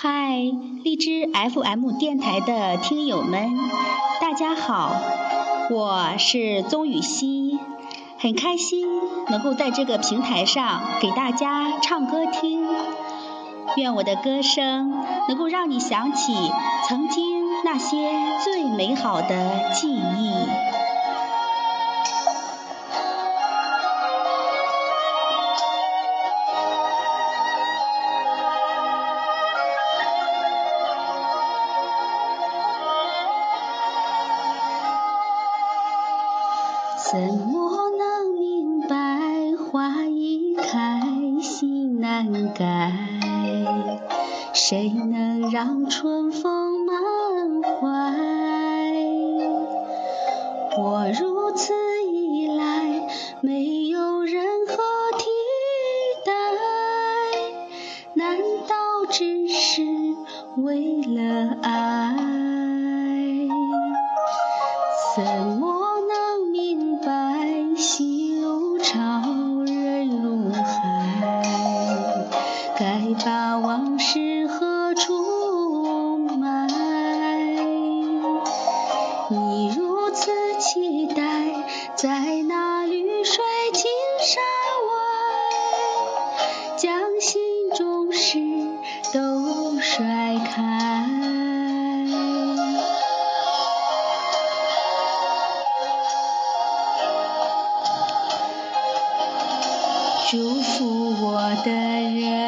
嗨，荔枝 FM 电台的听友们，大家好，我是宗雨熙，很开心能够在这个平台上给大家唱歌听。愿我的歌声能够让你想起曾经那些最美好的记忆。怎么能明白花一开心难改？谁能让春风满怀？我如此依赖，没有任何替代，难道只是为了爱？怎么？把往事何处埋？你如此期待，在那绿水青山外，将心中事都甩开。祝福我的人。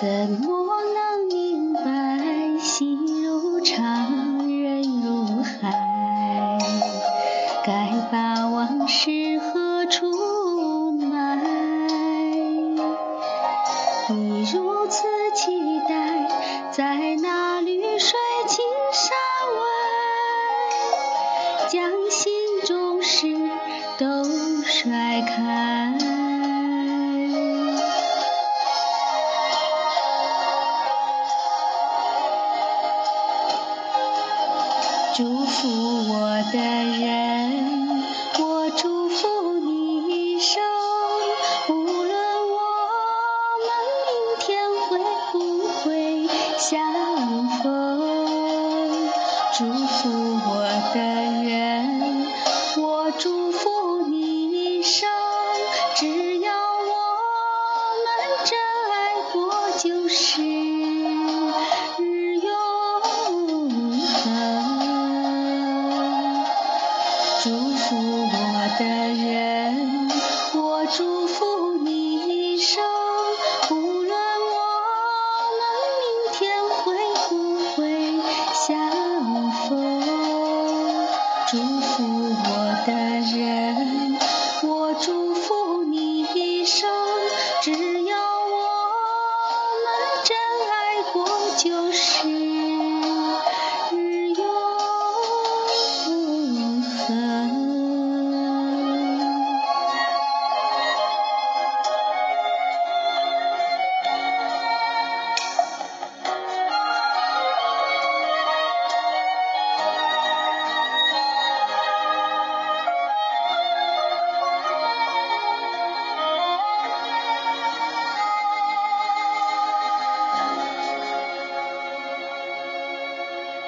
怎么能明白心如长，人如海？该把往事何处埋？你如此期待，在那绿水青山外，将心中事都甩开。祝福我的人，我祝福你一生。无论我们明天会不会相逢，祝福我的人，我祝福你一生。只要我们真爱过，就是。祝福我的人我祝福你一生只要我们真爱过就是